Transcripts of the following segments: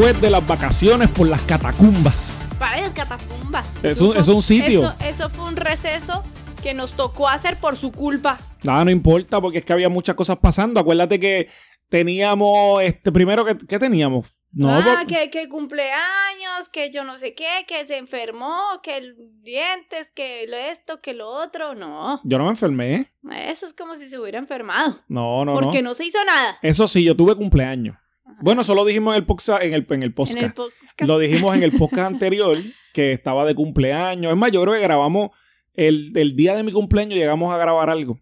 después de las vacaciones por las catacumbas. Para las catacumbas. Es un, es un sitio. Eso, eso fue un receso que nos tocó hacer por su culpa. Nada, no importa, porque es que había muchas cosas pasando. Acuérdate que teníamos, este, primero, que ¿qué teníamos? No, ah, por- que, que cumpleaños, que yo no sé qué, que se enfermó, que el dientes, que lo esto, que lo otro. No, yo no me enfermé. eso es como si se hubiera enfermado. No, no, porque no. no se hizo nada. Eso sí, yo tuve cumpleaños. Bueno, eso lo dijimos en el podcast, en el, en el podcast. En el podcast. Lo dijimos en el podcast anterior, que estaba de cumpleaños. Es más, yo creo que grabamos el, el día de mi cumpleaños, llegamos a grabar algo.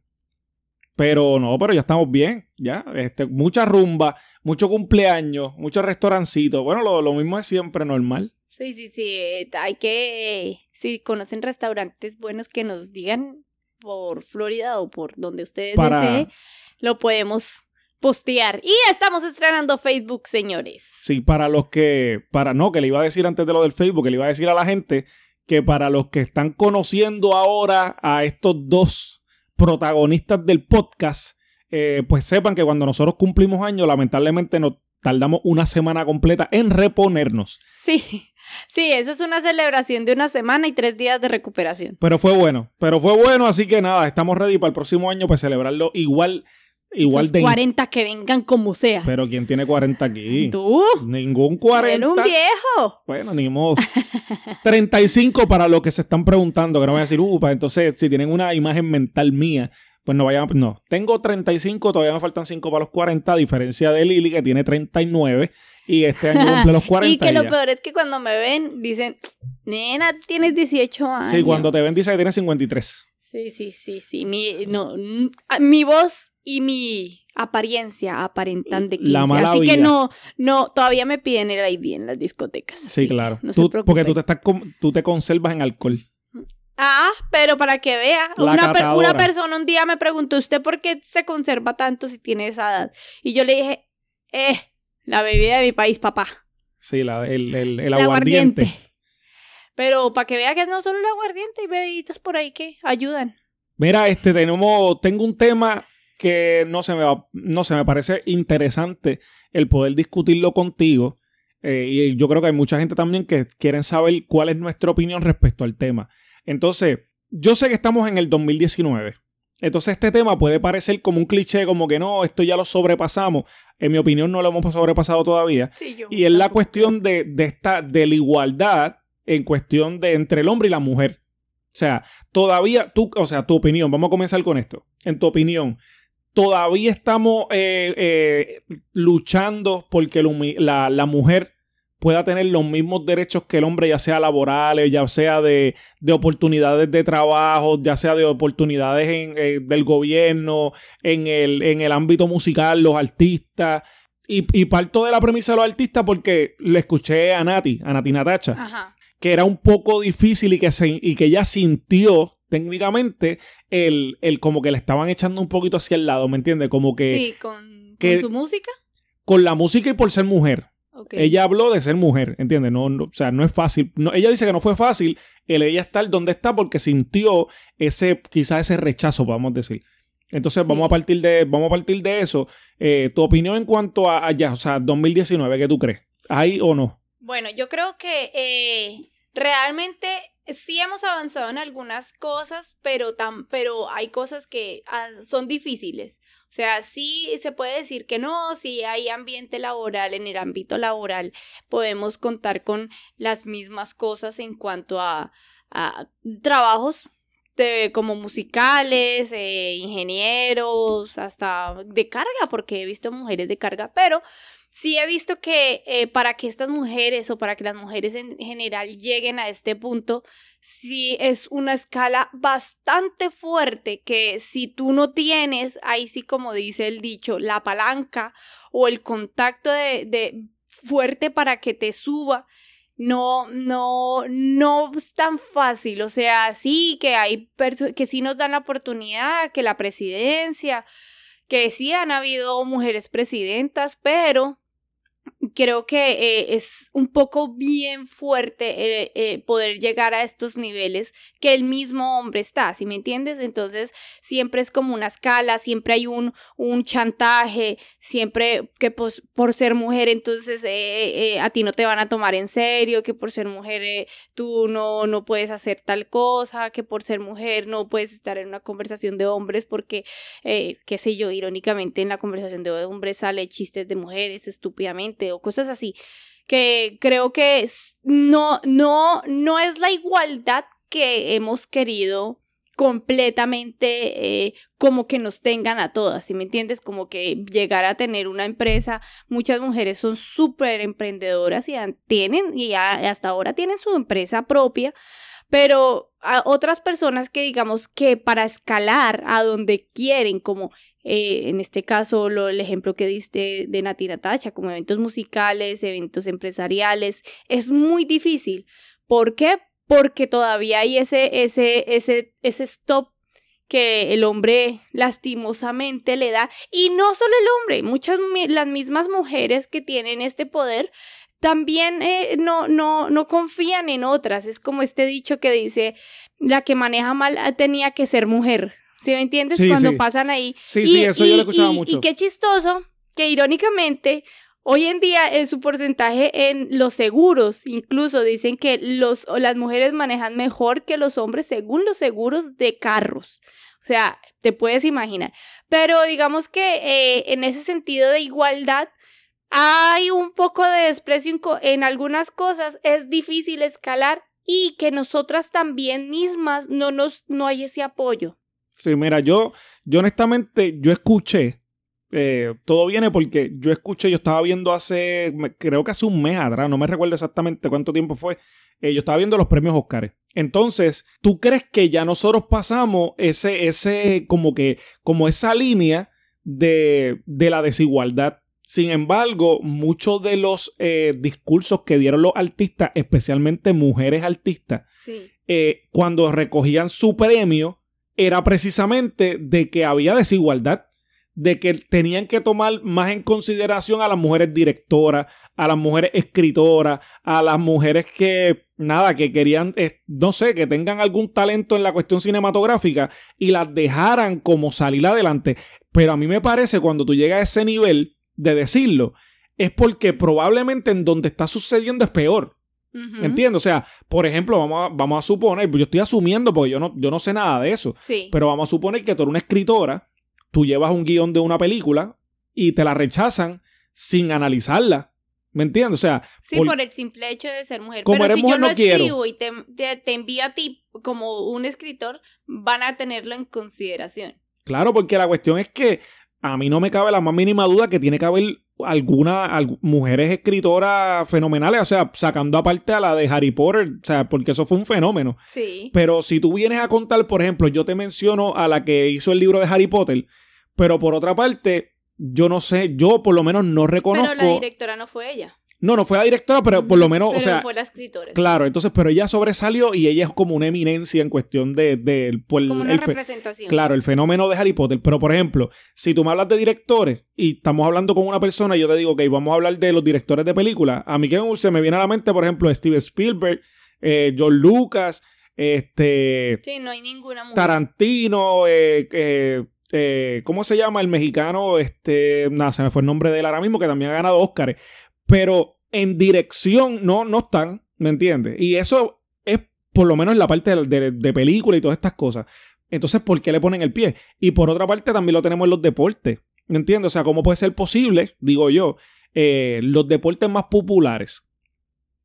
Pero no, pero ya estamos bien, ya. Este, mucha rumba, mucho cumpleaños, muchos restaurancitos. Bueno, lo, lo mismo es siempre normal. Sí, sí, sí. eh, Hay que. Si conocen restaurantes buenos que nos digan por Florida o por donde ustedes Para- deseen, lo podemos postear. Y estamos estrenando Facebook, señores. Sí, para los que, para no, que le iba a decir antes de lo del Facebook, que le iba a decir a la gente que para los que están conociendo ahora a estos dos protagonistas del podcast, eh, pues sepan que cuando nosotros cumplimos años, lamentablemente nos tardamos una semana completa en reponernos. Sí, sí, eso es una celebración de una semana y tres días de recuperación. Pero fue bueno, pero fue bueno, así que nada, estamos ready para el próximo año para celebrarlo igual, igual Esos de... 40 que vengan como sea. Pero ¿quién tiene 40 aquí? Tú, Ningún 40. eres un viejo. Bueno, ni modo. 35 para los que se están preguntando, que no voy a decir, upa, entonces si tienen una imagen mental mía, pues no vayan, no. Tengo 35, todavía me faltan 5 para los 40, a diferencia de Lili que tiene 39 y este año cumple los 40. y que lo ya. peor es que cuando me ven, dicen, nena, tienes 18 años. Sí, cuando te ven dice que tiene 53. Sí, sí, sí, sí. Mi, no, mi voz y mi apariencia aparentan de 15. La mala Así que vida. no, no, todavía me piden el ID en las discotecas. Sí, que claro. No se Tú- porque tú te, estás tú te conservas en alcohol. Ah, pero para que vea. Una, per- una persona un día me preguntó, ¿usted por qué se conserva tanto si tiene esa edad? Y yo le dije, eh, la bebida de mi país, papá. Sí, la, el, el, el El aguardiente. Pero para que vea que no solo el aguardiente, hay bebiditas por ahí que ayudan. Mira, este tenemos, tengo un tema que no se me va- no se me parece interesante el poder discutirlo contigo. Eh, y yo creo que hay mucha gente también que quieren saber cuál es nuestra opinión respecto al tema. Entonces, yo sé que estamos en el 2019. Entonces, este tema puede parecer como un cliché, como que no, esto ya lo sobrepasamos. En mi opinión, no lo hemos sobrepasado todavía. Sí, yo Y es la cuestión de, de esta, de la igualdad en cuestión de entre el hombre y la mujer. O sea, todavía, tú, o sea, tu opinión, vamos a comenzar con esto. En tu opinión, todavía estamos eh, eh, luchando porque la, la mujer pueda tener los mismos derechos que el hombre, ya sea laborales, ya sea de, de oportunidades de trabajo, ya sea de oportunidades en, eh, del gobierno, en el, en el ámbito musical, los artistas. Y, y parto de la premisa de los artistas porque le escuché a Nati, a Nati Natacha, Ajá. que era un poco difícil y que, se, y que ella sintió técnicamente el, el como que le estaban echando un poquito hacia el lado, ¿me entiendes? Como que sí, con, que- con su música. con la música y por ser mujer. Ella habló de ser mujer, ¿entiendes? No, no, o sea, no es fácil. No, ella dice que no fue fácil el ella estar donde está porque sintió ese, quizás ese rechazo, podemos decir. Entonces, Sí. vamos a partir de, vamos a partir de eso. Eh, tu opinión en cuanto a allá, o sea, 2019, ¿qué tú crees? ¿Hay o no? Bueno, yo creo que eh, realmente sí hemos avanzado en algunas cosas, pero, tam- pero hay cosas que ah, son difíciles. O sea, sí se puede decir que no, si hay ambiente laboral, en el ámbito laboral podemos contar con las mismas cosas en cuanto a, a trabajos de, como musicales, eh, ingenieros, hasta de carga, porque he visto mujeres de carga, pero sí he visto que eh, para que estas mujeres o para que las mujeres en general lleguen a este punto, sí es una escala bastante fuerte que si tú no tienes, ahí sí como dice el dicho, la palanca o el contacto de, de fuerte para que te suba, no, no, no es tan fácil. O sea, sí que hay que sí nos dan la oportunidad, que la presidencia, que sí han habido mujeres presidentas, pero creo que eh, es un poco bien fuerte eh, eh, poder llegar a estos niveles que el mismo hombre está, ¿sí me entiendes? Entonces siempre es como una escala, siempre hay un, un chantaje, siempre que pues, por ser mujer entonces a ti no te van a tomar en serio, que por ser mujer tú no, no puedes hacer tal cosa, que por ser mujer no puedes estar en una conversación de hombres porque, qué sé yo, irónicamente en la conversación de hombres sale chistes de mujeres estúpidamente o cosas así, que creo que no, no, no es la igualdad que hemos querido completamente eh, como que nos tengan a todas, ¿sí me entiendes? Como que llegar a tener una empresa, muchas mujeres son súper emprendedoras y tienen, y hasta ahora tienen su empresa propia, pero a otras personas que digamos que para escalar a donde quieren, como eh, en este caso lo, el ejemplo que diste de Nati Natacha, como eventos musicales, eventos empresariales, es muy difícil. ¿Por qué? Porque todavía hay ese, ese, ese, ese stop que el hombre lastimosamente le da y no solo el hombre, muchas las mismas mujeres que tienen este poder también eh, no, no, no confían en otras. Es como este dicho que dice, la que maneja mal ah, tenía que ser mujer. ¿Sí me entiendes? Cuando pasan ahí. Sí, sí, eso yo lo he escuchado mucho. Y qué chistoso que irónicamente Hoy en día es su porcentaje en los seguros, incluso dicen que los, las mujeres manejan mejor que los hombres según los seguros de carros. O sea, te puedes imaginar. Pero digamos que eh, en ese sentido de igualdad, hay un poco de desprecio en algunas cosas, es difícil escalar y que nosotras también mismas no nos no hay ese apoyo. Sí, mira, yo, yo honestamente, yo escuché, eh, todo viene porque yo escuché, yo estaba viendo hace, creo que hace un mes atrás, no me recuerdo exactamente cuánto tiempo fue, eh, yo estaba viendo los premios Oscars. Entonces, ¿tú crees que ya nosotros pasamos ese, ese, como que, como esa línea de, de la desigualdad? Sin embargo, muchos de los eh, discursos que dieron los artistas, especialmente mujeres artistas, cuando recogían su premio, era precisamente de que había desigualdad, de que tenían que tomar más en consideración a las mujeres directoras, a las mujeres escritoras, a las mujeres que, nada, que querían, eh, no sé, que tengan algún talento en la cuestión cinematográfica y las dejaran como salir adelante. Pero a mí me parece cuando tú llegas a ese nivel, de decirlo, es porque probablemente en donde está sucediendo es peor. ¿Entiendes? O sea, por ejemplo, vamos a, vamos a suponer, yo estoy asumiendo porque yo no, yo no sé nada de eso, sí. pero vamos a suponer que tú eres una escritora, tú llevas un guion de una película y te la rechazan sin analizarla. ¿Me entiendes? O sea, sí, por, el simple hecho de ser mujer. Como Pero si yo no, escribo y te, te, te envío a ti como un escritor, van a tenerlo en consideración. Claro, porque la cuestión es que a mí no me cabe la más mínima duda que tiene que haber algunas mujeres escritoras fenomenales, o sea, sacando aparte a la de Harry Potter, o sea, porque eso fue un fenómeno. Sí. Pero si tú vienes a contar, por ejemplo, yo te menciono a la que hizo el libro de Harry Potter, pero por otra parte, yo no sé, yo por lo menos no reconozco. Pero la directora no fue ella. No, no fue la directora, pero por lo menos, pero o sea. fue la escritora. Claro, entonces, pero ella sobresalió y ella es como una eminencia en cuestión de. de como una representación. Claro, el fenómeno de Harry Potter. Pero, por ejemplo, si tú me hablas de directores y estamos hablando con una persona y yo te digo, ok, vamos a hablar de los directores de películas. A mí que se me viene a la mente, por ejemplo, Steven Spielberg, eh, John Lucas, este. Sí, no hay ninguna mujer. Tarantino, eh, eh, eh, ¿cómo se llama? El mexicano, este. Nada, se me fue el nombre de él ahora mismo, que también ha ganado Oscars. Pero en dirección no, no están, ¿me entiendes? Y eso es por lo menos en la parte de, película y todas estas cosas. Entonces, ¿por qué le ponen el pie? Y por otra parte, también lo tenemos en los deportes. ¿Me entiendes? O sea, ¿cómo puede ser posible, digo yo, eh, los deportes más populares?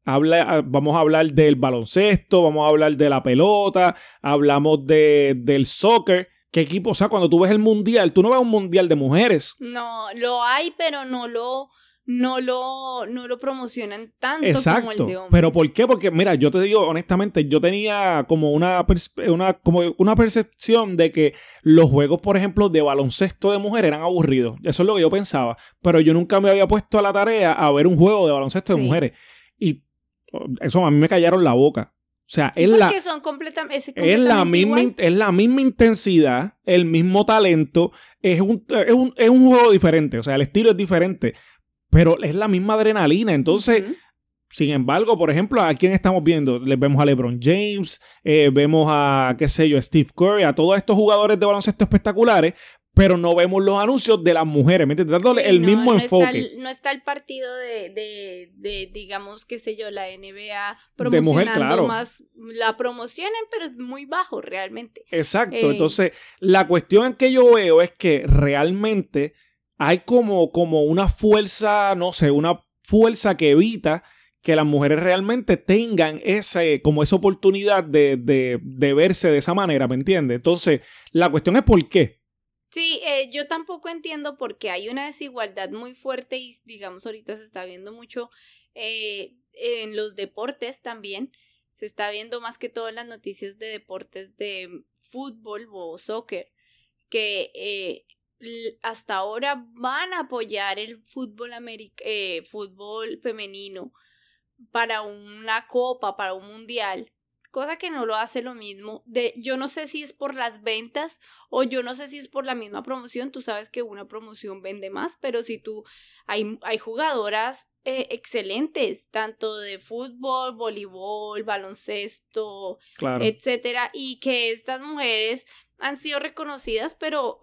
Habla, vamos a hablar del baloncesto, vamos a hablar de la pelota, hablamos de, del soccer. ¿Qué equipo? O sea, cuando tú ves el mundial, tú no ves un mundial de mujeres. No, lo hay, pero no lo no lo, no lo promocionan tanto como el de hombres. Pero ¿por qué? Porque, mira, yo te digo honestamente, yo tenía como una, una, como una percepción de que los juegos, por ejemplo, de baloncesto de mujer eran aburridos. Eso es lo que yo pensaba. Pero yo nunca me había puesto a la tarea a ver un juego de baloncesto de mujeres. Y eso a mí me callaron la boca. O sea, es, la, son completamente, es, la misma, es la misma intensidad, el mismo talento, es un, es, un, es un juego diferente, o sea, el estilo es diferente pero es la misma adrenalina. Entonces, sin embargo, por ejemplo, ¿a quién estamos viendo? Les vemos a LeBron James, eh, vemos a, qué sé yo, Steve Curry, a todos estos jugadores de baloncesto espectaculares, pero no vemos los anuncios de las mujeres, ¿me entiendes? Dándole el mismo enfoque. no está el partido de, de, digamos, qué sé yo, la NBA promocionando más, la promocionan, pero es muy bajo realmente. Exacto, eh, entonces la cuestión que yo veo es que realmente hay como, como una fuerza, no sé, una fuerza que evita que las mujeres realmente tengan ese, como esa oportunidad de, de, de verse de esa manera, ¿me entiendes? Entonces, la cuestión es por qué. Sí, eh, yo tampoco entiendo porque hay una desigualdad muy fuerte y digamos ahorita se está viendo mucho eh, en los deportes también. Se está viendo más que todo en las noticias de deportes de fútbol o soccer, que eh, hasta ahora van a apoyar el fútbol, fútbol femenino para una copa, para un mundial, cosa que no lo hace lo mismo. De, yo no sé si es por las ventas o yo no sé si es por la misma promoción. Tú sabes que una promoción vende más, pero si tú hay, hay jugadoras eh, excelentes, tanto de fútbol, voleibol, baloncesto, etcétera, y que estas mujeres han sido reconocidas, pero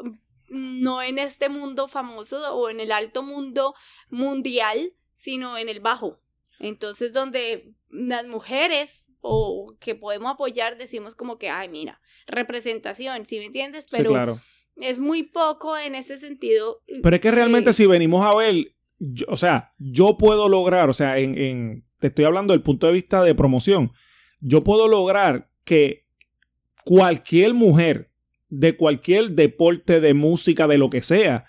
no en este mundo famoso o en el alto mundo mundial, sino en el bajo. Entonces, donde las mujeres o que podemos apoyar, decimos como que, ay, mira, representación, ¿sí me entiendes? Pero es muy poco en este sentido. Pero es que realmente si venimos a ver, o sea, yo puedo lograr, o sea, en, en, te estoy hablando del punto de vista de promoción, yo puedo lograr que cualquier mujer de cualquier deporte, de música, de lo que sea,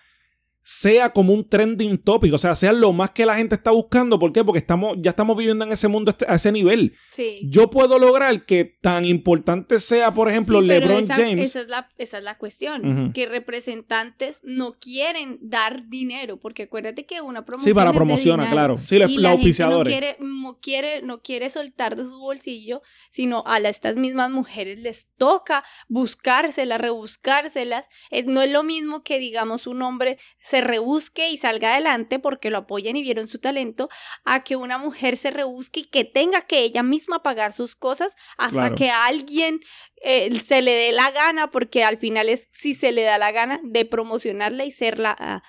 sea como un trending topic, o sea, sea lo más que la gente está buscando. ¿Por qué? Porque estamos, ya estamos viviendo en ese mundo este, a ese nivel. Sí. Yo puedo lograr que tan importante sea, por ejemplo, LeBron James. Esa es la, esa es la cuestión. Que representantes no quieren dar dinero. Porque acuérdate que una promoción. Sí, para promocionar, claro. Sí, la No quiere, no, quiere, no quiere soltar de su bolsillo, sino a estas mismas mujeres les toca buscárselas, rebuscárselas. no es lo mismo que, digamos, un hombre se rebusque y salga adelante porque lo apoyan y vieron su talento, a que una mujer se rebusque y que tenga que ella misma pagar sus cosas hasta que a alguien eh, se le dé la gana, porque al final es si se le da la gana de promocionarla y serla,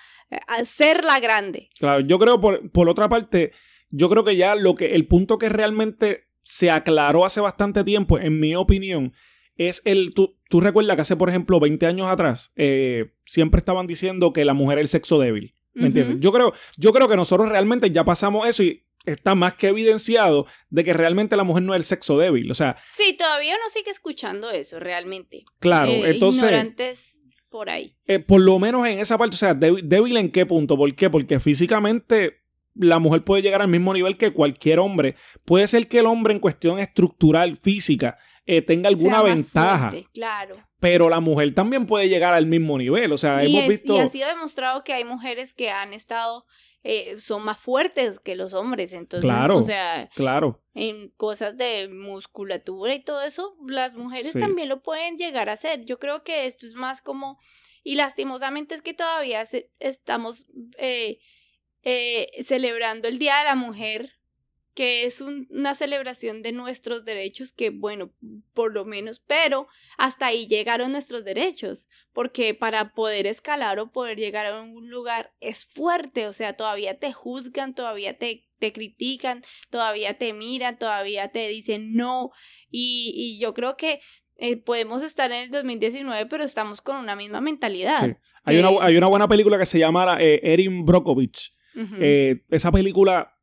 hacerla grande. Claro, yo creo por, por otra parte, yo creo que ya lo que el punto que realmente se aclaró hace bastante tiempo, en mi opinión, es el. Tú, tú recuerdas que hace, por ejemplo, 20 años atrás, eh, siempre estaban diciendo que la mujer es el sexo débil. ¿Me entiendes? Yo creo, yo creo que nosotros realmente ya pasamos eso y está más que evidenciado de que realmente la mujer no es el sexo débil. O sea. Sí, todavía no sigue escuchando eso, realmente. Claro, eh, entonces. Ignorantes por ahí. Eh, por lo menos en esa parte, o sea, débil, débil en qué punto, ¿por qué? Porque físicamente la mujer puede llegar al mismo nivel que cualquier hombre. Puede ser que el hombre en cuestión estructural, física, eh, tenga alguna ventaja. claro. Pero la mujer también puede llegar al mismo nivel. O sea, hemos visto. Y ha sido demostrado que hay mujeres que han estado. Eh, son más fuertes que los hombres. Entonces, claro, o sea, claro. en cosas de musculatura y todo eso, las mujeres también lo pueden llegar a hacer. Yo creo que esto es más como. Y lastimosamente es que todavía estamos eh, celebrando el Día de la Mujer que es una celebración de nuestros derechos, que bueno, por lo menos, pero hasta ahí llegaron nuestros derechos, porque para poder escalar o poder llegar a un lugar es fuerte, o sea, todavía te juzgan, todavía te, te critican, todavía te miran, todavía te dicen no, y, y yo creo que eh, podemos estar en el 2019, pero estamos con una misma mentalidad. Hay, una, hay una buena película que se llama eh, Erin Brockovich. Eh, esa película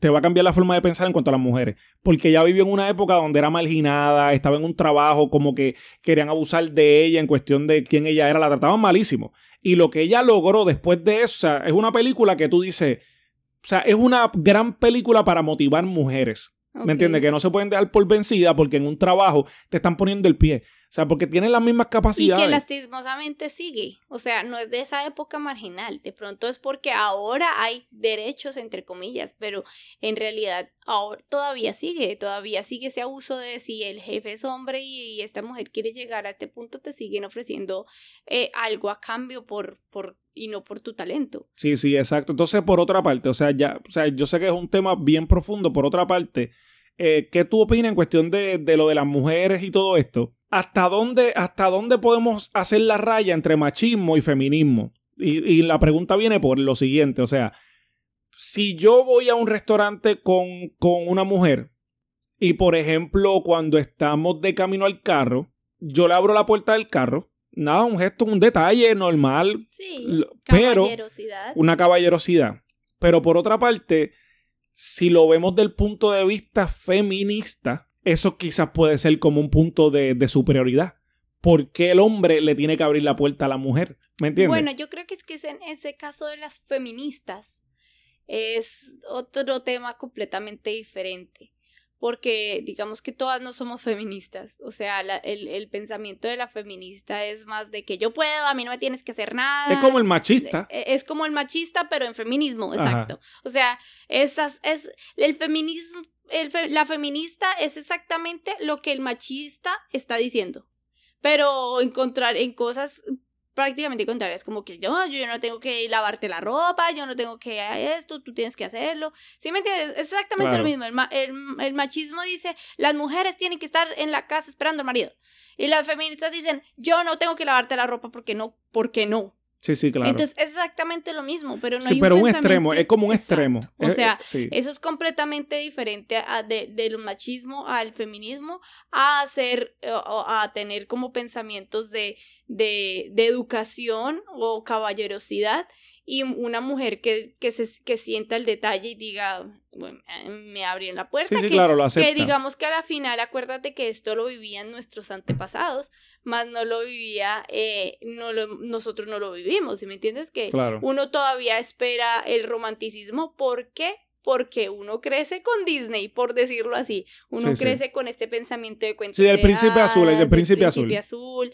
te va a cambiar la forma de pensar en cuanto a las mujeres. Porque ella vivió en una época donde era marginada, estaba en un trabajo como que querían abusar de ella en cuestión de quién ella era, la trataban malísimo. Y lo que ella logró después de eso, o sea, es una película que tú dices, o sea, es una gran película para motivar mujeres. ¿Me entiendes? Que no se pueden dejar por vencida porque en un trabajo te están poniendo el pie. O sea, porque tienen las mismas Y capacidades. que lastimosamente sigue. O sea, no es de esa época marginal. De pronto es porque ahora hay derechos, entre comillas, pero en realidad ahora todavía sigue. Todavía sigue ese abuso de si el jefe es hombre y, y esta mujer quiere llegar a este punto, te siguen ofreciendo eh, algo a cambio por, por, y no por tu talento. Sí, sí, exacto. Entonces, por otra parte, o sea, ya, o sea, yo sé que es un tema bien profundo. Por otra parte, eh, ¿qué tú opinas en cuestión de, de lo de las mujeres y todo esto? ¿Hasta dónde, ¿Hasta dónde podemos hacer la raya entre machismo y feminismo? Y, y la pregunta viene por lo siguiente, o sea, si yo voy a un restaurante con, con una mujer y, por ejemplo, cuando estamos de camino al carro, yo le abro la puerta del carro, nada, un gesto, un detalle normal, Sí. Pero- Caballerosidad. una caballerosidad. Pero por otra parte, si lo vemos del punto de vista feminista, eso quizás puede ser como un punto de, superioridad. ¿Por qué el hombre le tiene que abrir la puerta a la mujer? ¿Me entiendes? Bueno, yo creo que es que en ese caso de las feministas es otro tema completamente diferente. Porque digamos que todas no somos feministas. O sea, la- el, el pensamiento de la feminista es más de que yo puedo, a mí no me tienes que hacer nada. es como el machista. Eh, Es como el machista, pero en feminismo, Ajá. exacto. O sea, esas, es el feminismo, el fe- la feminista es exactamente lo que el machista está diciendo. Pero encontrar en cosas prácticamente contrarias, como que yo, yo no tengo que lavarte la ropa, yo no tengo que esto, tú tienes que hacerlo. ¿Sí me entiendes? Es exactamente Claro. lo mismo. El, ma- el- el machismo dice, las mujeres tienen que estar en la casa esperando al marido. Y las feministas dicen, yo no tengo que lavarte la ropa porque no, porque no. Sí, sí, claro. Entonces es exactamente lo mismo, pero no sí, hay pero un extremo, es como un Exacto. extremo. O sea, sí. eso es completamente diferente a, de, del machismo al feminismo, a hacer, o a tener como pensamientos de, de, de educación o caballerosidad y una mujer que, que, se, que sienta el detalle y diga, bueno, eh, me abrieron la puerta, sí, sí, que, claro, lo que digamos que a la final acuérdate que esto lo vivían nuestros antepasados, más no lo vivía, eh, no lo, nosotros no lo vivimos, ¿sí me entiendes? Que Claro. uno todavía espera el romanticismo. ¿Por qué? Porque uno crece con Disney, por decirlo así. Uno Sí, sí. crece con este pensamiento de cuentos Sí, del de príncipe azul, el del príncipe azul. azul,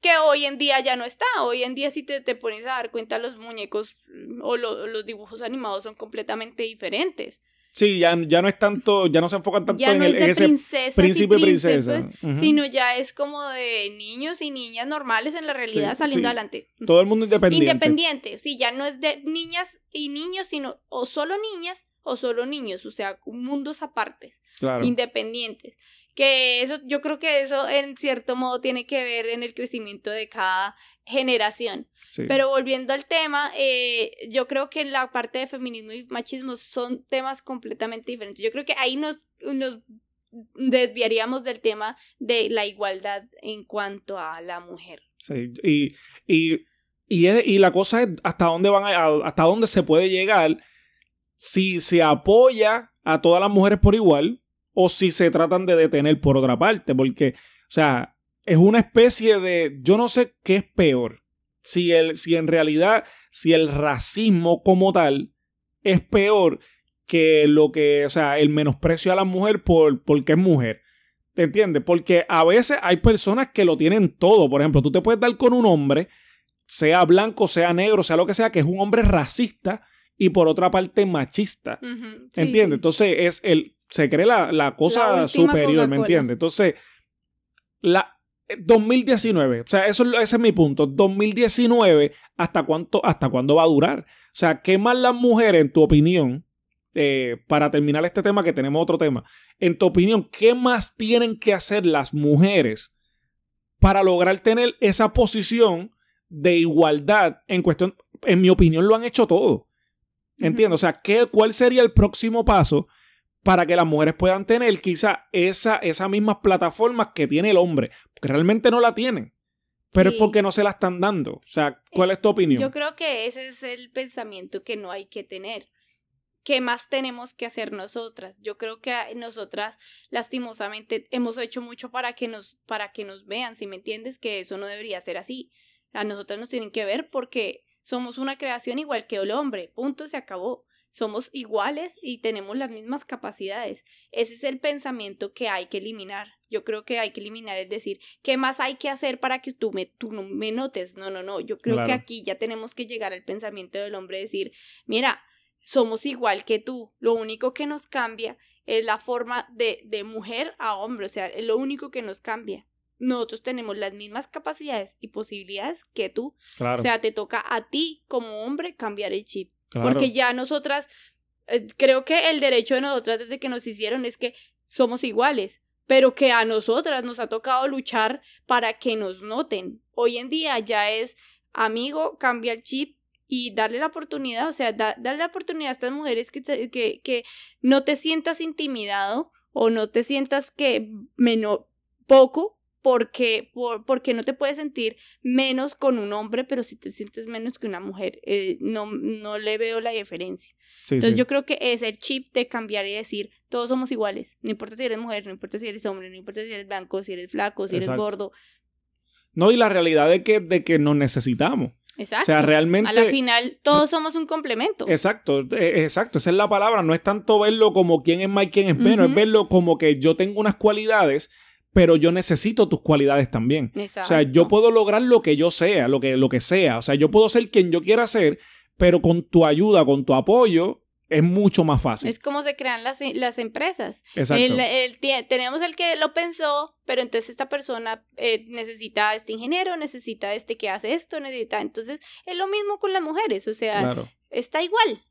Que hoy en día ya no está. Hoy en día, si te, te pones a dar cuenta, los muñecos mm, o lo- los dibujos animados son completamente diferentes. Sí, ya, ya no es tanto, ya no se enfocan tanto Ya en, no el, es en de ese princesas príncipe y princesa. príncipes, Ujú. sino ya es como de niños y niñas normales en la realidad Sí, saliendo sí. adelante. Todo el mundo independiente. Independiente, sí, ya no es de niñas y niños, sino o solo niñas o solo niños, o sea, mundos apartes, Claro. independientes. Que eso, yo creo que eso en cierto modo tiene que ver en el crecimiento de cada generación. sí. Pero volviendo al tema, eh, yo creo que la parte de feminismo y machismo son temas completamente diferentes. Yo creo que ahí nos, nos desviaríamos del tema de la igualdad en cuanto a la mujer. Sí, y, y, y, la cosa es hasta dónde van a- hasta dónde se puede llegar si se apoya a todas las mujeres por igual o si se tratan de detener por otra parte, porque, o sea, es una especie de, yo no sé qué es peor, si, el, si en realidad, si el racismo como tal es peor que lo que, o sea, el menosprecio a la mujer por, porque es mujer. ¿Te entiendes? Porque a veces hay personas que lo tienen todo. Por ejemplo, tú te puedes dar con un hombre, sea blanco, sea negro, sea lo que sea, que es un hombre racista y por otra parte machista. Sí, ¿Entiendes? Entonces es el, se cree la, la cosa La superior, ¿me entiendes? Entonces, la 2019, o sea, eso, ese es mi punto. 2019, ¿hasta cuánto, hasta cuándo va a durar? O sea, ¿qué más las mujeres, en tu opinión, eh, para terminar este tema, que tenemos otro tema, en tu opinión, ¿qué más tienen que hacer las mujeres para lograr tener esa posición de igualdad en cuestión? En mi opinión, lo han hecho todo. Entiendo, o sea, ¿qué, ¿cuál sería el próximo paso para que las mujeres puedan tener quizá esa, esas mismas plataformas que tiene el hombre? Porque realmente no la tienen, pero es porque no se la están dando. O sea, ¿cuál es tu opinión? Yo creo que ese es el pensamiento que no hay que tener. ¿Qué más tenemos que hacer nosotras? Yo creo que nosotras lastimosamente hemos hecho mucho para que nos para que nos vean, si me entiendes que eso no debería ser así. A nosotras nos tienen que ver porque somos una creación igual que el hombre, punto se acabó. Somos iguales y tenemos las mismas capacidades. Ese es el pensamiento que hay que eliminar. Yo creo que hay que eliminar es decir, ¿qué más hay que hacer para que tú me, tú no me notes? No, no, no. Yo creo que aquí ya tenemos que llegar al pensamiento del hombre, decir, mira, somos igual que tú. Lo único que nos cambia es la forma de, de mujer a hombre. O sea, es lo único que nos cambia nosotros tenemos las mismas capacidades y posibilidades que tú. O sea, te toca a ti como hombre cambiar el chip. Porque ya nosotras, eh, creo que el derecho de nosotras desde que nos hicieron es que somos iguales, pero que a nosotras nos ha tocado luchar para que nos noten. Hoy en día ya es amigo, cambia el chip y darle la oportunidad, o sea, darle la oportunidad a estas mujeres que, que, que no te sientas intimidado o no te sientas que menos poco porque, por, porque no te puedes sentir menos con un hombre, pero si te sientes menos que una mujer, eh, no, no le veo la diferencia. Entonces yo creo que es el chip de cambiar y decir, todos somos iguales, no importa si eres mujer, no importa si eres hombre, no importa si eres blanco, si eres flaco, si eres gordo. No, y la realidad de que, de que nos necesitamos. Exacto. O sea, realmente. A la final, todos somos un complemento. Exacto, e, exacto. Esa es la palabra. No es tanto verlo como quién es más y quién es menos. Es verlo como que yo tengo unas cualidades pero yo necesito tus cualidades también. O sea, yo puedo lograr lo que yo sea, lo que, lo que sea. O sea, yo puedo ser quien yo quiera ser, pero con tu ayuda, con tu apoyo, es mucho más fácil. Es como se crean las, las empresas. Exacto. tenemos el que lo pensó, pero entonces esta persona eh, necesita este ingeniero, necesita este que hace esto, necesita. Entonces, es lo mismo con las mujeres. O sea, está igual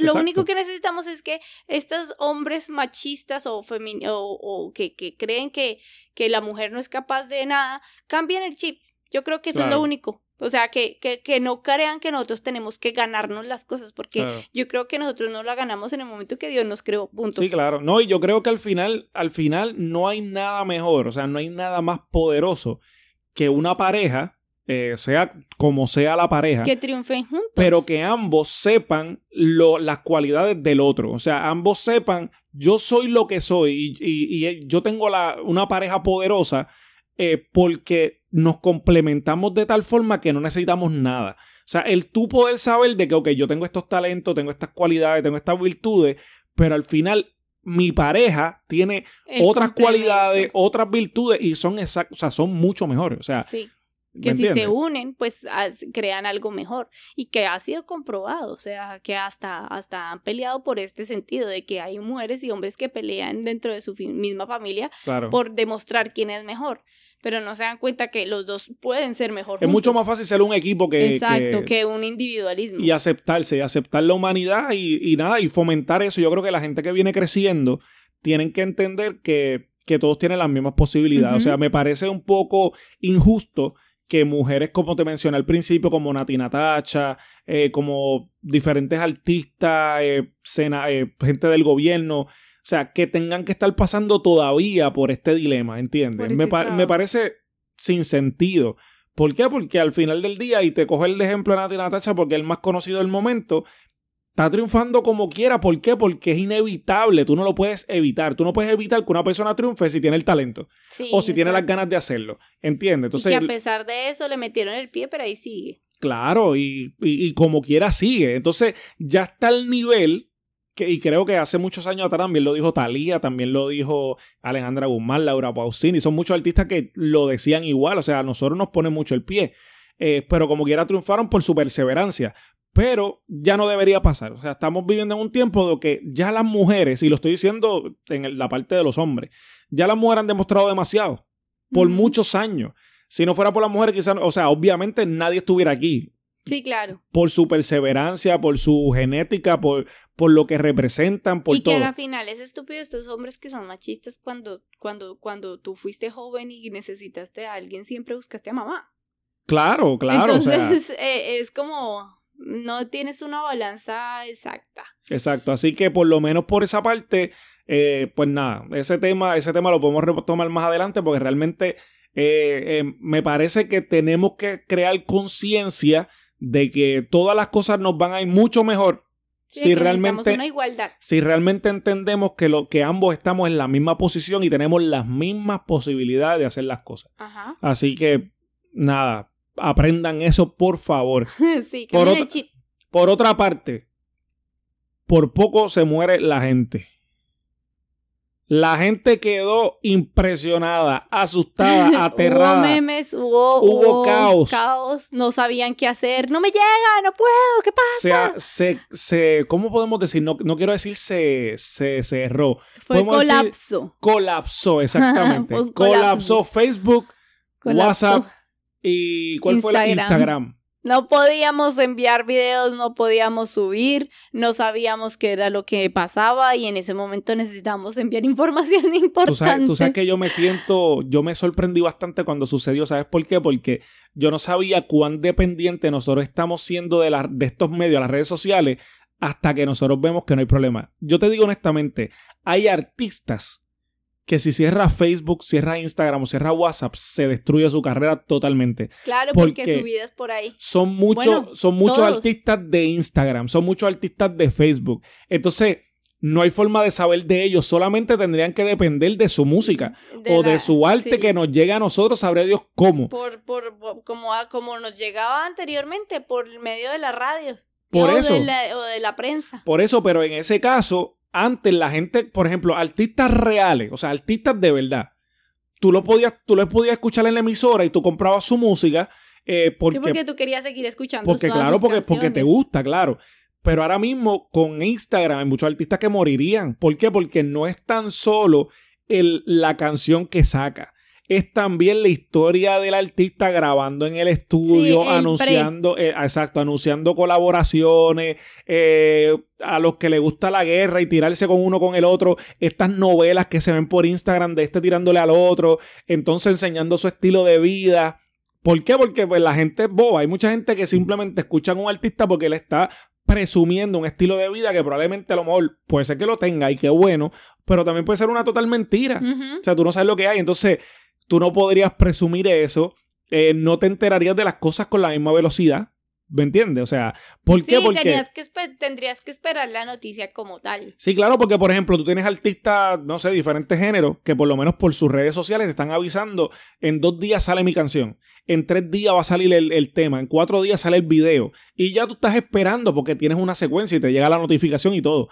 lo único que necesitamos es que estos hombres machistas o, o, que, que, creen que, que la mujer no es capaz de nada, cambien el chip. Yo creo que eso es lo único. O sea, que, que, que, no crean que nosotros tenemos que ganarnos las cosas, porque yo creo que nosotros no la ganamos en el momento que Dios nos creó, punto. Sí, claro. No, y yo creo que al final, al final no hay nada mejor, o sea, no hay nada más poderoso que una pareja eh, sea como sea la pareja. Que triunfen juntos. Pero que ambos sepan lo, las cualidades del otro. O sea, ambos sepan, yo soy lo que soy y, yo tengo la, una pareja poderosa eh, porque nos complementamos de tal forma que no necesitamos nada. O sea, el tú poder saber de que, ok, yo tengo estos talentos, tengo estas cualidades, tengo estas virtudes, pero al final mi pareja tiene otras cualidades, otras virtudes y son exact, o sea, son mucho mejores. O sea, sí que si se unen, pues crean algo mejor y que ha sido comprobado, o sea, que hasta, hasta han peleado por este sentido de que hay mujeres y hombres que pelean dentro de su misma familia por demostrar quién es mejor, pero no se dan cuenta que los dos pueden ser mejor. Es mucho más fácil ser un equipo que... Exacto, que, un individualismo. Y aceptarse, y aceptar la humanidad y, nada, y fomentar eso. Yo creo que la gente que viene creciendo tienen que entender que, que todos tienen las mismas posibilidades. O sea, me parece un poco injusto que mujeres, como te mencioné al principio, como Nati Natacha, eh, como diferentes artistas, eh, eh, gente del gobierno, o sea, que tengan que estar pasando todavía por este dilema, ¿entiendes? Me, me, parece sin sentido. ¿Por qué? Porque al final del día, y te cojo el ejemplo de Nati Natacha porque es el más conocido del momento, está triunfando como quiera. ¿Por qué? Porque es inevitable. Tú no lo puedes evitar. Tú no puedes evitar que una persona triunfe si tiene el talento. o si tiene las ganas de hacerlo. ¿Entiendes? Entonces, y que a pesar de eso le metieron el pie, pero ahí sigue. Claro, y, como quiera sigue. Entonces, ya está el nivel. Que, y creo que hace muchos años atrás también lo dijo Talía, también lo dijo Alejandra Guzmán, Laura Pausini. Son muchos artistas que lo decían igual. O sea, a nosotros nos pone mucho el pie. Eh, pero como quiera triunfaron por su perseverancia. Pero ya no debería pasar. O sea, estamos viviendo en un tiempo de que ya las mujeres, y lo estoy diciendo en la parte de los hombres, ya las mujeres han demostrado demasiado por muchos años. Si no fuera por las mujeres, quizás, o sea, obviamente nadie estuviera aquí. Sí, claro. Por su perseverancia, por su genética, por, por lo que representan, por todo. Y que al final es estúpido estos hombres que son machistas cuando, cuando, cuando tú fuiste joven y necesitaste a alguien, siempre buscaste a mamá. Claro, claro. Entonces, eh, es como no tienes una balanza exacta. Exacto, así que por lo menos por esa parte, eh, pues nada, ese tema, ese tema lo podemos retomar más adelante porque realmente eh, me parece que tenemos que crear conciencia de que todas las cosas nos van a ir mucho mejor si realmente una igualdad. si realmente entendemos que lo que ambos estamos en la misma posición y tenemos las mismas posibilidades de hacer las cosas. Así que nada, aprendan eso, por favor. sí, por, por otra parte, por poco se muere la gente. La gente quedó impresionada, asustada, aterrada. hubo memes, hubo, Hubo caos. caos. No sabían qué hacer. No me llega, no puedo, ¿qué Se, pasa? ha- se, se- ¿cómo podemos decir? No, no quiero decir se, se cerró. Fue podemos decir- colapso. Colapsó, exactamente. Colapso. Colapsó Facebook, colapso. WhatsApp y ¿cuál fue la Instagram. Instagram? No podíamos enviar videos, no podíamos subir, no sabíamos qué era lo que pasaba y en ese momento necesitábamos enviar información importante. Tú sabes, tú sabes que yo me siento, yo me sorprendí bastante cuando sucedió, ¿sabes por qué? Porque yo no sabía cuán dependiente nosotros estamos siendo de, la- de estos medios, las redes sociales, hasta que nosotros vemos que no hay problema. Yo te digo honestamente, hay artistas que si cierra Facebook, cierra Instagram o cierra WhatsApp, se destruye su carrera totalmente. Claro, ¿Por porque su vida es por ahí. Son muchos, Bueno, son muchos todos. artistas de Instagram, son muchos artistas de Facebook. Entonces, no hay forma de saber de ellos, solamente tendrían que depender de su música o de su arte sí. que nos llega a nosotros, sabrá Dios cómo. por, por, por- como, a- como nos llegaba anteriormente por medio de la radio. Por o eso. De la, o de la prensa. Por eso, pero en ese caso, antes la gente, por ejemplo, artistas reales, o sea, artistas de verdad, tú lo podías, tú lo podías escuchar en la emisora y tú comprabas su música eh, porque, Sí, porque tú querías seguir escuchando. porque todas claro, sus porque, porque te gusta, claro. Pero ahora mismo con Instagram hay muchos artistas que morirían. ¿Por qué? Porque no es tan solo el, la canción que saca. Es también la historia del artista grabando en el estudio, Sí, el anunciando, eh, exacto, anunciando colaboraciones, eh, a los que le gusta la guerra y tirarse con uno con el otro, estas novelas que se ven por Instagram de este tirándole al otro, entonces enseñando su estilo de vida. ¿Por qué? Porque pues, la gente es boba. Hay mucha gente que simplemente escuchan a un artista porque él está presumiendo un estilo de vida que probablemente a lo mejor puede ser que lo tenga y qué bueno, pero también puede ser una total mentira. O sea, tú no sabes lo que hay. Entonces, tú no podrías presumir eso. eh, no te enterarías de las cosas con la misma velocidad. ¿Me entiendes? O sea, ¿por qué? Sí, Porque. tenías que espe- tendrías que esperar la noticia como tal. Sí, claro, porque por ejemplo, tú tienes artistas, no sé, diferentes géneros, que por lo menos por sus redes sociales te están avisando, en dos días sale mi canción, en tres días va a salir el, el tema, en cuatro días sale el video, y ya tú estás esperando porque tienes una secuencia y te llega la notificación y todo.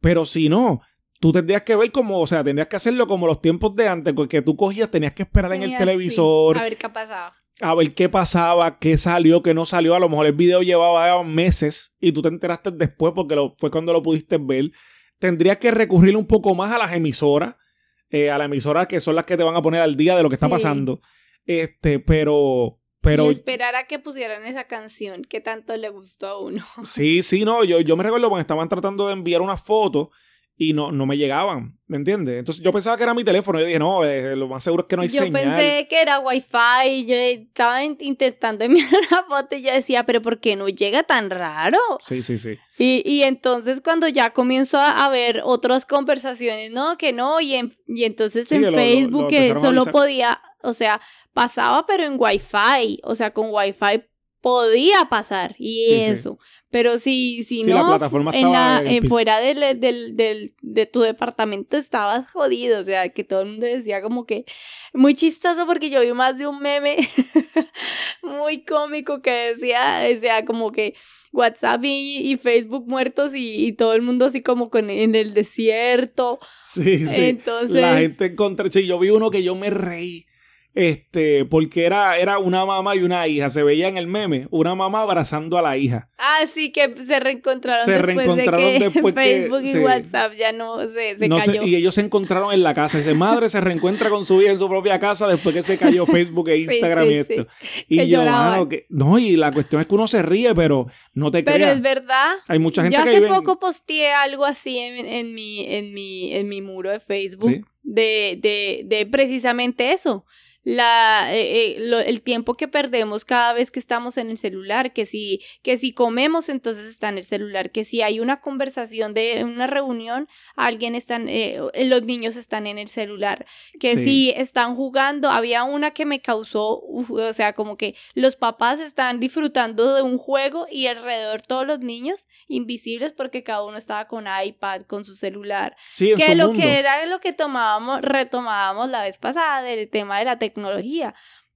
Pero si no, tú tendrías que ver como, o sea, tendrías que hacerlo como los tiempos de antes, porque tú cogías, tenías que esperar en el sí, televisor, a ver qué pasaba. a ver qué pasaba, qué salió, qué no salió. A lo mejor el video llevaba meses y tú te enteraste después porque lo, fue cuando lo pudiste ver. Tendrías que recurrir un poco más a las emisoras, eh, a las emisoras que son las que te van a poner al día de lo que está Sí. pasando. Este, pero, pero y esperar a que pusieran esa canción que tanto le gustó a uno. sí, sí, no, yo, yo me recuerdo cuando estaban tratando de enviar una foto y no, no me llegaban, ¿me entiendes? Entonces yo pensaba que era mi teléfono. Yo dije, no, eh, lo más seguro es que no hay yo señal. pensé que era wifi, yo estaba in- intentando enviar una foto y yo decía, pero ¿por qué no llega tan raro? Sí, sí, sí. Y, y entonces cuando ya comienzo a, a ver otras conversaciones, no, que no, y, en- y entonces Sí, en lo- Facebook lo que solo podía, o sea, pasaba pero en Wi-Fi, o sea, con Wi-Fi podía pasar y Sí, sí. eso, pero si, si Sí, no, la plataforma en estaba la, en fuera del, del, del- de tu departamento estabas jodido, o sea, que todo el mundo decía como que muy chistoso porque yo vi más de un meme muy cómico que decía, decía como que WhatsApp y, y Facebook muertos y, y todo el mundo así como con, en el desierto. Sí, sí. Entonces, La gente encontré. Sí, yo vi uno que yo me reí. Este, porque era, era una mamá y una hija. Se veía en el meme, una mamá abrazando a la hija. ah, sí que se reencontraron Se después reencontraron de que después que- Facebook y sí. WhatsApp ya no se, se No cayó. y ellos se encontraron en la casa. Dice, madre se reencuentra con su hija en su propia casa después que se cayó Facebook e Instagram sí, y esto. Y Que yo, mano, que. No, y la cuestión es que uno se ríe, pero no te Pero creas. es verdad. Hay mucha gente Yo que hace vive poco posteé algo así en, en mi, en, mi, en mi muro de Facebook de, de, de precisamente eso. La, eh, eh, lo- el tiempo que perdemos cada vez que estamos en el celular, que si, que si comemos entonces está en el celular, que si hay una conversación de una reunión, alguien están, eh, los niños están en el celular, que Sí. si están jugando, había una que me causó, uf, o sea, como que los papás están disfrutando de un juego y alrededor todos los niños invisibles porque cada uno estaba con iPad, con su celular. Sí, Que su lo mundo. que era lo que tomábamos, retomábamos la vez pasada del tema de la tecnología.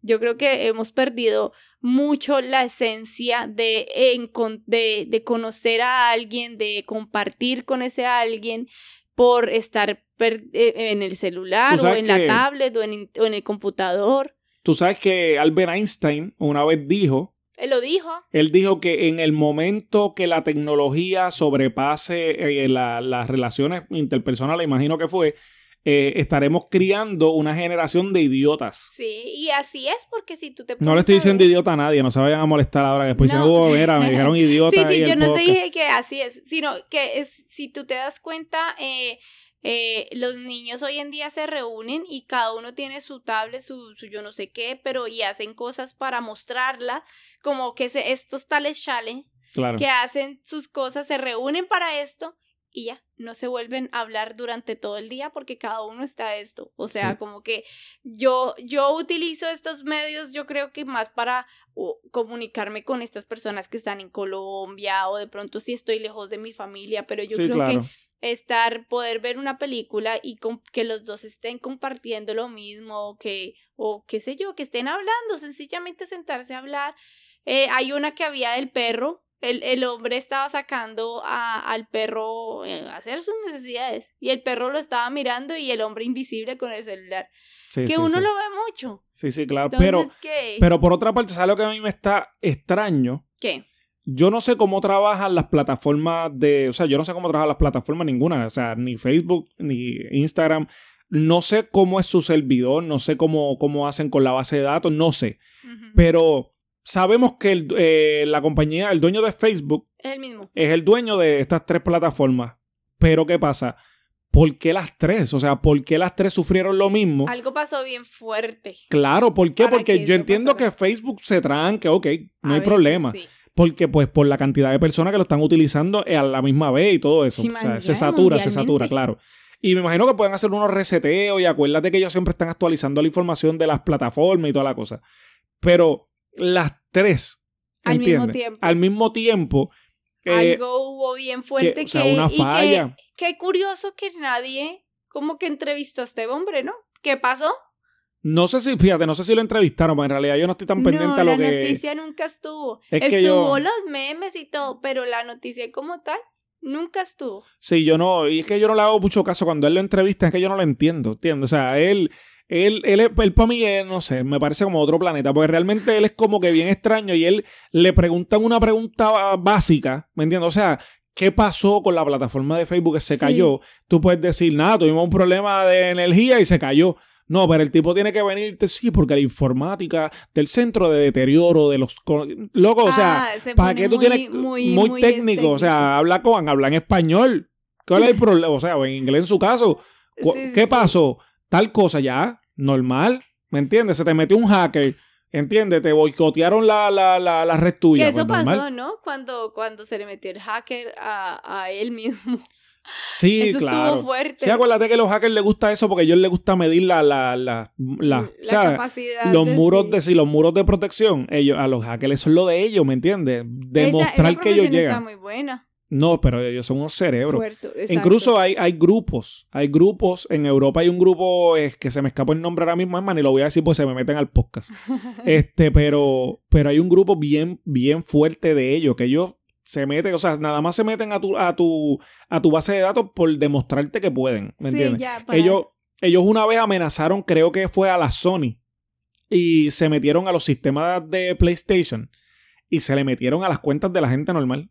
Yo creo que hemos perdido mucho la esencia de, de, de conocer a alguien, de compartir con ese alguien por estar eh, en el celular o en la tablet o en, o en el computador. Tú sabes que Albert Einstein una vez dijo él lo dijo. Él dijo que en el momento que la tecnología sobrepase eh, las relaciones interpersonales, imagino que fue, eh, estaremos criando una generación de idiotas. Sí, y así es porque si tú te No le estoy diciendo idiota a nadie, no se vayan a molestar ahora. Después no. dicen, oh, mira, me dijeron idiota. sí, sí, yo no dije que así es, sino que es, si tú te das cuenta, eh, eh, los niños hoy en día se reúnen y cada uno tiene su tablet, su, su yo no sé qué, pero y hacen cosas para mostrarla, como que se, estos tales challenge que hacen sus cosas, se reúnen para esto y ya, no se vuelven a hablar durante todo el día porque cada uno está a esto. O sea, como que yo, yo utilizo estos medios, yo creo que más para comunicarme con estas personas que están en Colombia o de pronto si estoy lejos de mi familia, pero yo creo que estar, poder ver una película y que los dos estén compartiendo lo mismo, o que, o qué sé yo, que estén hablando, sencillamente sentarse a hablar. Eh, hay una que había del perro, el, el hombre estaba sacando a, al perro eh, a hacer sus necesidades y el perro lo estaba mirando y el hombre invisible con el celular. que uno lo ve mucho. Sí, sí, claro. pero, pero por otra parte, ¿sabes lo que a mí me está extraño? ¿Qué? Yo no sé cómo trabajan las plataformas de. O sea, yo no sé cómo trabajan las plataformas ninguna. O sea, ni Facebook, ni Instagram. No sé cómo es su servidor, no sé cómo, cómo hacen con la base de datos, no sé. Pero sabemos que eh, la compañía, el dueño de Facebook. Es el mismo. Es el dueño de estas tres plataformas. Pero ¿qué pasa? ¿Por qué las tres? O sea, ¿por qué las tres sufrieron lo mismo? Algo pasó bien fuerte. Claro, ¿por qué? Porque yo entiendo que Facebook se tranque, ok, no hay problema. Porque, pues, por la cantidad de personas que lo están utilizando a la misma vez y todo eso. o sea, se satura, se satura, claro. Y me imagino que pueden hacer unos reseteos y acuérdate que ellos siempre están actualizando la información de las plataformas y toda la cosa. Pero las tres, al mismo tiempo. Al mismo tiempo. Eh, Algo hubo bien fuerte que, o sea, una falla. qué curioso que nadie como que entrevistó a este hombre, ¿no? ¿Qué pasó? No sé si, fíjate, no sé si lo entrevistaron, porque en realidad yo no estoy tan pendiente a lo que. La noticia nunca estuvo. estuvo los memes y todo, pero la noticia como tal nunca estuvo. Sí, yo no, y es que yo no le hago mucho caso cuando él lo entrevista, es que yo no lo entiendo, ¿entiendes? O sea, él, él, él, él, para mí, no sé, me parece como otro planeta, porque realmente él es como que bien extraño y él le preguntan una pregunta básica, ¿me entiendes? O sea, ¿qué pasó con la plataforma de Facebook que se cayó? Tú puedes decir, nada, tuvimos un problema de energía y se cayó. No, pero el tipo tiene que venirte, sí, porque la informática del centro de deterioro de los... Loco, o sea, ah, ¿para qué tú tienes... Muy, muy, técnico, o sea, habla con, habla en español. ¿Cuál es el problema? O sea, en inglés en su caso. ¿Qué pasó? Tal cosa ya, normal, ¿me entiendes? Se te metió un hacker. ¿Entiendes? Te boicotearon la, la, la, la red tuya. Que eso pues, pasó, ¿no? Cuando, cuando se le metió el hacker a, a él mismo. Sí, claro. Estuvo fuerte. Sí, acuérdate que a los hackers les gusta eso porque a ellos les gusta medir la, la, la, la, o sea, capacidad los muros de sí, los muros de protección. Ellos, a los hackers eso es lo de ellos, ¿me entiendes? Demostrar que ellos llegan. Está muy buena. No, pero ellos son unos cerebros. Incluso hay, hay grupos, hay grupos, en Europa hay un grupo es que se me escapó el nombre ahora mismo, hermano, y lo voy a decir pues se me meten al podcast. este, pero, pero hay un grupo bien, bien fuerte de ellos, que ellos se meten, o sea, nada más se meten a tu, a tu, a tu base de datos por demostrarte que pueden, ¿me entiendes? ellos, ellos una vez amenazaron, creo que fue a la Sony, y se metieron a los sistemas de PlayStation y se le metieron a las cuentas de la gente normal.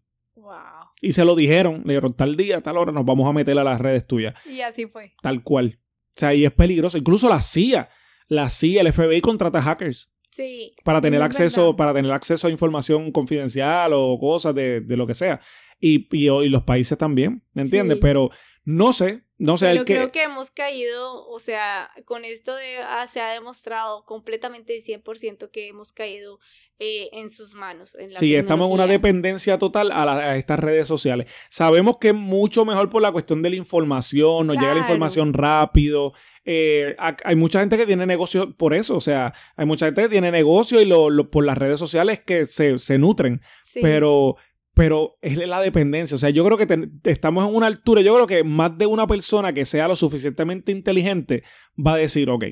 Y se lo dijeron, le dijeron tal día, tal hora nos vamos a meter a las redes tuyas. Y así fue. Tal cual. O sea, y es peligroso. Incluso la CIA, la CIA, el FBI contrata hackers. Sí. Para tener acceso, para tener acceso a información confidencial o cosas de, lo que sea. Y, y, los países también, ¿me entiendes? Pero no sé, no sé. Pero creo que... hemos caído, o sea, con esto de, ah, se ha demostrado completamente 100% que hemos caído eh, en sus manos. sí, estamos en una dependencia total a, estas redes sociales. Sabemos que es mucho mejor por la cuestión de la información, nos llega la información rápido. Eh, hay mucha gente que tiene negocio por eso, o sea, hay mucha gente que tiene negocio y lo, por las redes sociales que se, se nutren. Pero pero es la dependencia. O sea, yo creo que estamos en una altura, yo creo que más de una persona que sea lo suficientemente inteligente va a decir, ok,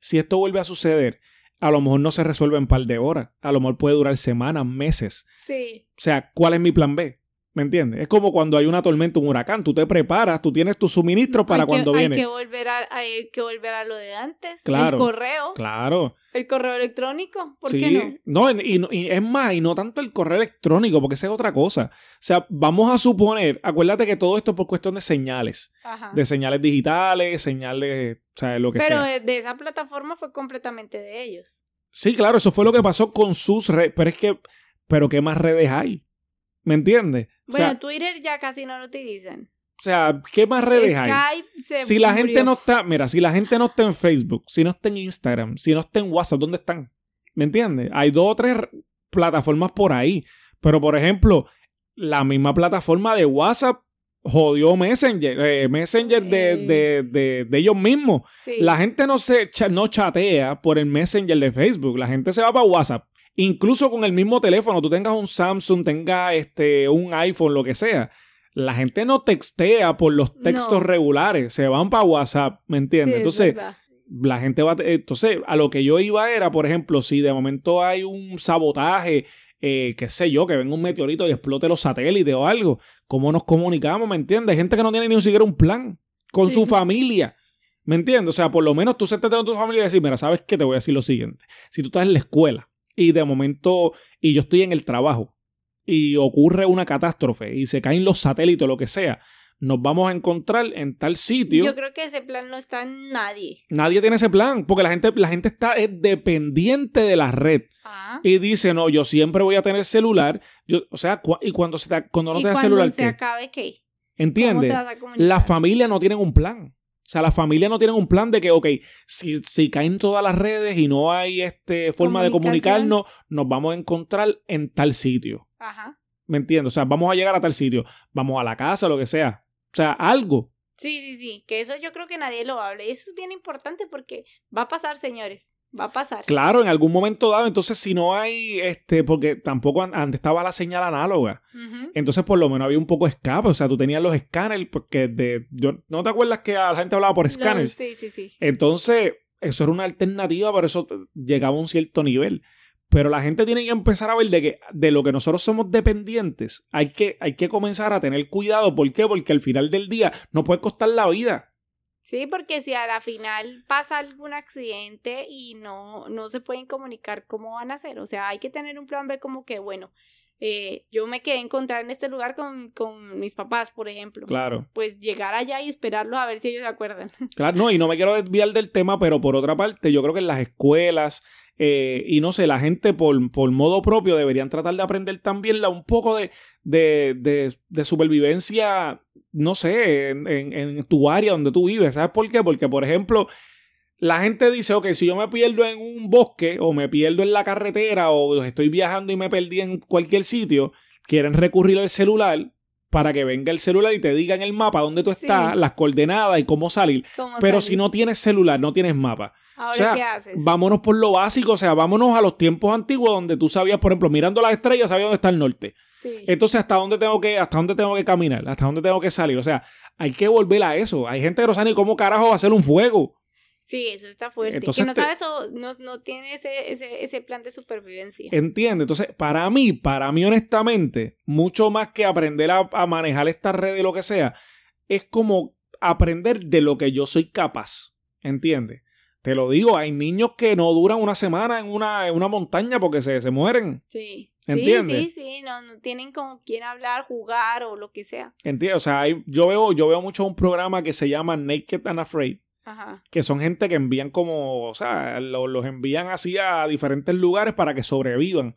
si esto vuelve a suceder, a lo mejor no se resuelve en un par de horas. A lo mejor puede durar semanas, meses. Sí. O sea, ¿cuál es mi plan B? ¿Me entiendes? Es como cuando hay una tormenta, un huracán. Tú te preparas, tú tienes tus suministros para Hay que- cuando viene. Hay que, volver a, hay que volver a lo de antes. Claro. El correo. Claro. El correo electrónico. ¿Por sí. qué no? No, y, y no- y es más, y no tanto el correo electrónico, porque esa es otra cosa. O sea, vamos a suponer, acuérdate que todo esto es por cuestión de señales. Ajá. De señales digitales, señales, o sea, lo que Pero sea. de, de esa plataforma fue completamente de ellos. Sí, claro, eso fue lo que pasó con sus redes. Pero es que, pero ¿qué más redes hay? ¿Me entiendes? O Bueno, sea, Twitter ya casi no lo utilizan. O sea, ¿qué más redes hay? Si la murió. gente no está, mira, si la gente no está en Facebook, si no está en Instagram, si no está en WhatsApp, ¿dónde están? ¿Me entiendes? Hay dos o tres plataformas por ahí. Pero, por ejemplo, la misma plataforma de WhatsApp jodió Messenger, eh, Messenger de, Eh. de, de, de ellos mismos. Sí. La gente no se no chatea por el Messenger de Facebook, la gente se va para WhatsApp. Incluso con el mismo teléfono, tú tengas un Samsung, tengas este, un iPhone, lo que sea. La gente no textea por los textos No. regulares, se van para WhatsApp, ¿me entiendes? es Entonces, la gente va. Entonces, a lo que yo iba era, por ejemplo, si de momento hay un sabotaje, eh, qué sé yo, que venga un meteorito y explote los satélites o algo, ¿cómo nos comunicamos? ¿Me entiendes? Hay gente que no tiene ni siquiera un plan con Sí, su sí. familia. ¿Me entiendes? O sea, por lo menos tú sentarte con tu familia y decir, mira, ¿sabes qué? Te voy a decir lo siguiente. Si tú estás en la escuela y de momento, y yo estoy en el trabajo, y ocurre una catástrofe y se caen los satélites o lo que sea, nos vamos a encontrar en tal sitio. Yo creo que ese plan no está en nadie. Nadie tiene ese plan, porque la gente, la gente está es dependiente de la red. Ah. Y dice, no, yo siempre voy a tener celular. Yo, o sea, cu- y cuando, se te- cuando no ¿Y cuando celular, se ¿qué? acabe qué? ¿Cómo ¿Entiendes? La familia no tienen un plan. O sea, la familia no tienen un plan de que, ok, si, si caen todas las redes y no hay este, forma de comunicarnos, nos vamos a encontrar en tal sitio. Ajá. ¿Me entiendes? O sea, vamos a llegar a tal sitio. Vamos a la casa, lo que sea. O sea, algo. Sí, sí, sí. Que eso yo creo que nadie lo hable. Y eso es bien importante porque va a pasar, señores. Va a pasar. Claro, en algún momento dado. Entonces, si no hay, este, porque tampoco an- antes estaba la señal análoga. Entonces, por lo menos había un poco de escape. O sea, tú tenías los escáneres, porque de. Yo, ¿No te acuerdas que la gente hablaba por escáneres? Sí, sí, sí. Entonces, eso era una alternativa, pero eso llegaba a un cierto nivel. Pero la gente tiene que empezar a ver de que de lo que nosotros somos dependientes, hay que, hay que comenzar a tener cuidado. ¿Por qué? Porque al final del día no puede costar la vida. Sí, porque si a la final pasa algún accidente y no, no se pueden comunicar, ¿cómo van a hacer? O sea, hay que tener un plan B como que, bueno, eh, yo me quedé encontrar en este lugar con, con mis papás, por ejemplo. Claro. Pues llegar allá y esperarlos a ver si ellos se acuerdan. Claro, no, y no me quiero desviar del tema, pero por otra parte, yo creo que en las escuelas, eh, y no sé, la gente por, por modo propio deberían tratar de aprender también la, un poco de, de, de, de supervivencia, no sé, en, en- en tu área donde tú vives. ¿Sabes por qué? Porque, por ejemplo, la gente dice, ok, si yo me pierdo en un bosque o me pierdo en la carretera o estoy viajando y me perdí en cualquier sitio, quieren recurrir al celular para que venga el celular y te diga en el mapa dónde tú Sí. estás, las coordenadas y cómo salir. ¿Cómo Pero salir? si no tienes celular, no tienes mapa. Ahora, o sea, ¿qué haces? Vámonos por lo básico, o sea, vámonos a los tiempos antiguos donde tú sabías, por ejemplo, mirando las estrellas, sabías dónde está el norte. Sí. Entonces, ¿hasta dónde tengo que, hasta dónde tengo que caminar? ¿Hasta dónde tengo que salir? O sea, hay que volver a eso. Hay gente que no sabe ni cómo carajo va a hacer un fuego. Sí, eso está fuerte. Entonces que no sabe eso, no, no tiene ese, ese, ese plan de supervivencia. ¿Entiendes? Entonces, para mí, para mí honestamente, mucho más que aprender a, a manejar esta red y lo que sea, es como aprender de lo que yo soy capaz. ¿Entiendes? Te lo digo, hay niños que no duran una semana en una, en una montaña porque se, se mueren. Sí. ¿Entiendes? Sí, sí, sí. No, no tienen con quién hablar, jugar o lo que sea. ¿Entiendes? O sea, hay- yo, veo, yo veo mucho un programa que se llama Naked and Afraid, Ajá. que son gente que envían como, o sea, lo- los envían así a diferentes lugares para que sobrevivan.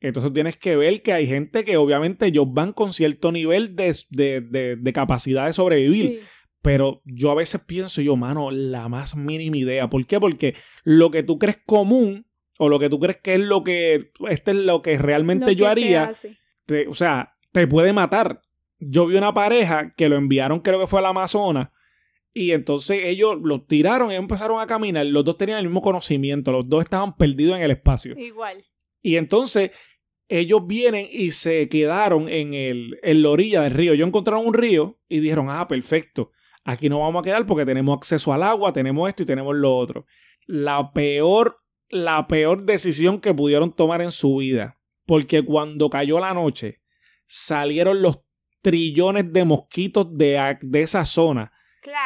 Entonces tienes que ver que hay gente que obviamente ellos van con cierto nivel de, de- de- de capacidad de sobrevivir. Sí. Pero yo a veces pienso yo, mano, la más mínima idea. ¿Por qué? Porque lo que tú crees común o lo que tú crees que es lo que, este es lo que realmente Lo yo que haría, te- o sea, te puede matar. Yo vi una pareja que lo enviaron, creo que fue al Amazonas, y entonces ellos lo tiraron y empezaron a caminar. Los dos tenían el mismo conocimiento, los dos estaban perdidos en el espacio. Igual. Y entonces ellos vienen y se quedaron en, el, en la orilla del río. Ellos encontraron un río y dijeron, ah, perfecto, aquí no vamos a quedar porque tenemos acceso al agua, tenemos esto y tenemos lo otro. La peor la peor decisión que pudieron tomar en su vida. Porque cuando cayó la noche, salieron los trillones de mosquitos de, de esa zona.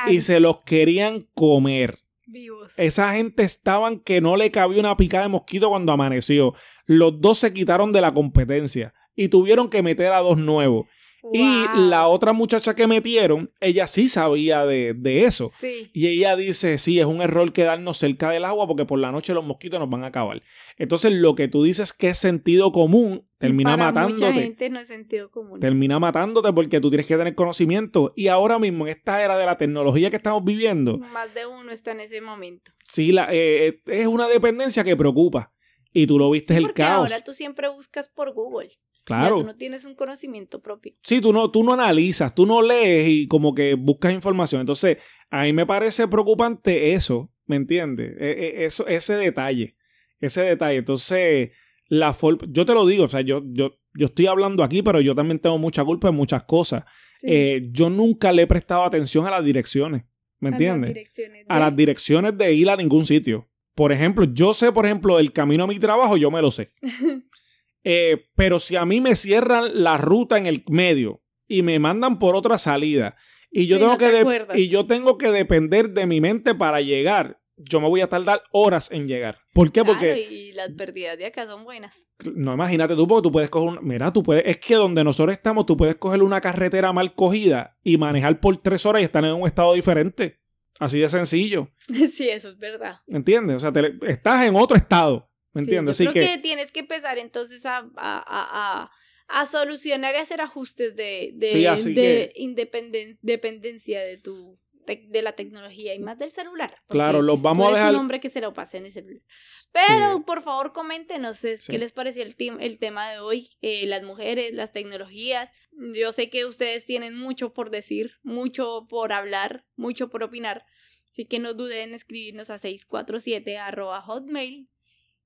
Y se los querían comer. Vivos. Esa gente estaban que no le cabía una picada de mosquito cuando amaneció. Los dos se quitaron de la competencia y tuvieron que meter a dos nuevos. Y la otra muchacha que metieron, ella sí sabía de, eso. Sí. Y ella dice, sí, es un error quedarnos cerca del agua porque por la noche los mosquitos nos van a acabar. Entonces lo que tú dices que es sentido común, termina Para matándote. Mucha gente no es sentido común. Termina matándote porque tú tienes que tener conocimiento. Y ahora mismo, en esta era de la tecnología que estamos viviendo. Más de uno está en ese momento. Sí, la, eh, es una dependencia que preocupa. Y tú lo viste el caos. Ahora tú siempre buscas por Google. Claro. tú no tienes un conocimiento propio. Sí, tú no, tú no analizas, tú no lees y como que buscas información. Entonces, a mí me parece preocupante eso, ¿me entiendes? E, e, eso, ese detalle, ese detalle. Entonces, la yo te lo digo, o sea, yo, yo, yo estoy hablando aquí, pero yo también tengo mucha culpa en muchas cosas. Eh, yo nunca le he prestado atención a las direcciones, ¿me entiendes? A las direcciones de... a las direcciones de ir a ningún sitio. Por ejemplo, yo sé, por ejemplo, el camino a mi trabajo, yo me lo sé. Eh, pero si a mí me cierran la ruta en el medio y me mandan por otra salida y yo, tengo, que y yo tengo que depender de mi mente para llegar, yo me voy a tardar horas en llegar. ¿Por qué? porque. Y las pérdidas de acá son buenas. No, imagínate tú, porque tú puedes coger. mira, tú puedes. Es que donde nosotros estamos, tú puedes coger una carretera mal cogida y manejar por tres horas y estar en un estado diferente. Así de sencillo. Sí, eso es verdad. ¿Entiendes? O sea, estás en otro estado. ¿Me entiendes? Sí, yo creo que... tienes que empezar entonces a, a, a, solucionar y hacer ajustes de, de, independencia de tu de la tecnología y más del celular. Claro, los vamos a dejar. un hombre que se lo pase en el celular. Pero por favor coméntenos qué les pareció el, el tema de hoy, eh, las mujeres, las tecnologías. Yo sé que ustedes tienen mucho por decir, mucho por hablar, mucho por opinar. Así que no duden en escribirnos a 647 arroba hotmail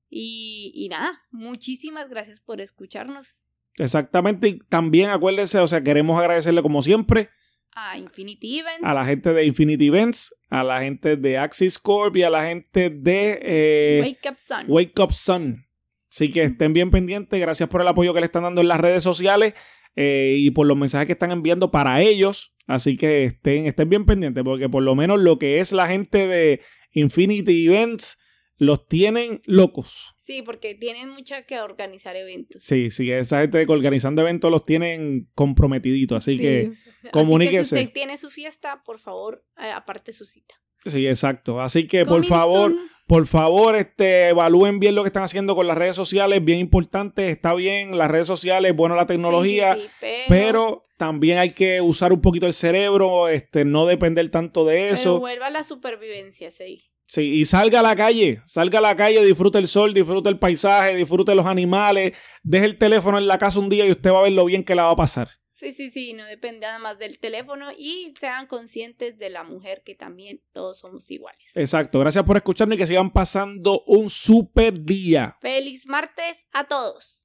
y, nada, muchísimas gracias por escucharnos. Exactamente, y también acuérdense, o sea, queremos agradecerle como siempre a Infinity Events, a la gente de Infinity Events, a la gente de Axis Corp y a la gente de eh, Wake Up Sun. Wake Up Sun. Así que estén bien pendientes, gracias por el apoyo que le están dando en las redes sociales eh, y por los mensajes que están enviando para ellos. Así que estén, estén bien pendientes, porque por lo menos lo que es la gente de Infinity Events los tienen locos. Sí, porque tienen mucho que organizar eventos. Sí, sí, esa gente organizando eventos los tienen comprometiditos, así que comuníquese. si usted tiene su fiesta, por favor, eh, aparte su cita. Sí, exacto. Así que por favor, por favor, este, evalúen bien lo que están haciendo con las redes sociales, bien importante, está bien, las redes sociales, bueno la tecnología, pero... pero... también hay que usar un poquito el cerebro, este, no depender tanto de eso. Pero vuelva a la supervivencia, sí. Sí, y salga a la calle, salga a la calle, disfrute el sol, disfrute el paisaje, disfrute los animales, deje el teléfono en la casa un día y usted va a ver lo bien que la va a pasar. Sí, sí, sí, no depende nada más del teléfono y sean conscientes de la mujer que también todos somos iguales. Exacto, gracias por escucharnos y que sigan pasando un super día. Feliz martes a todos.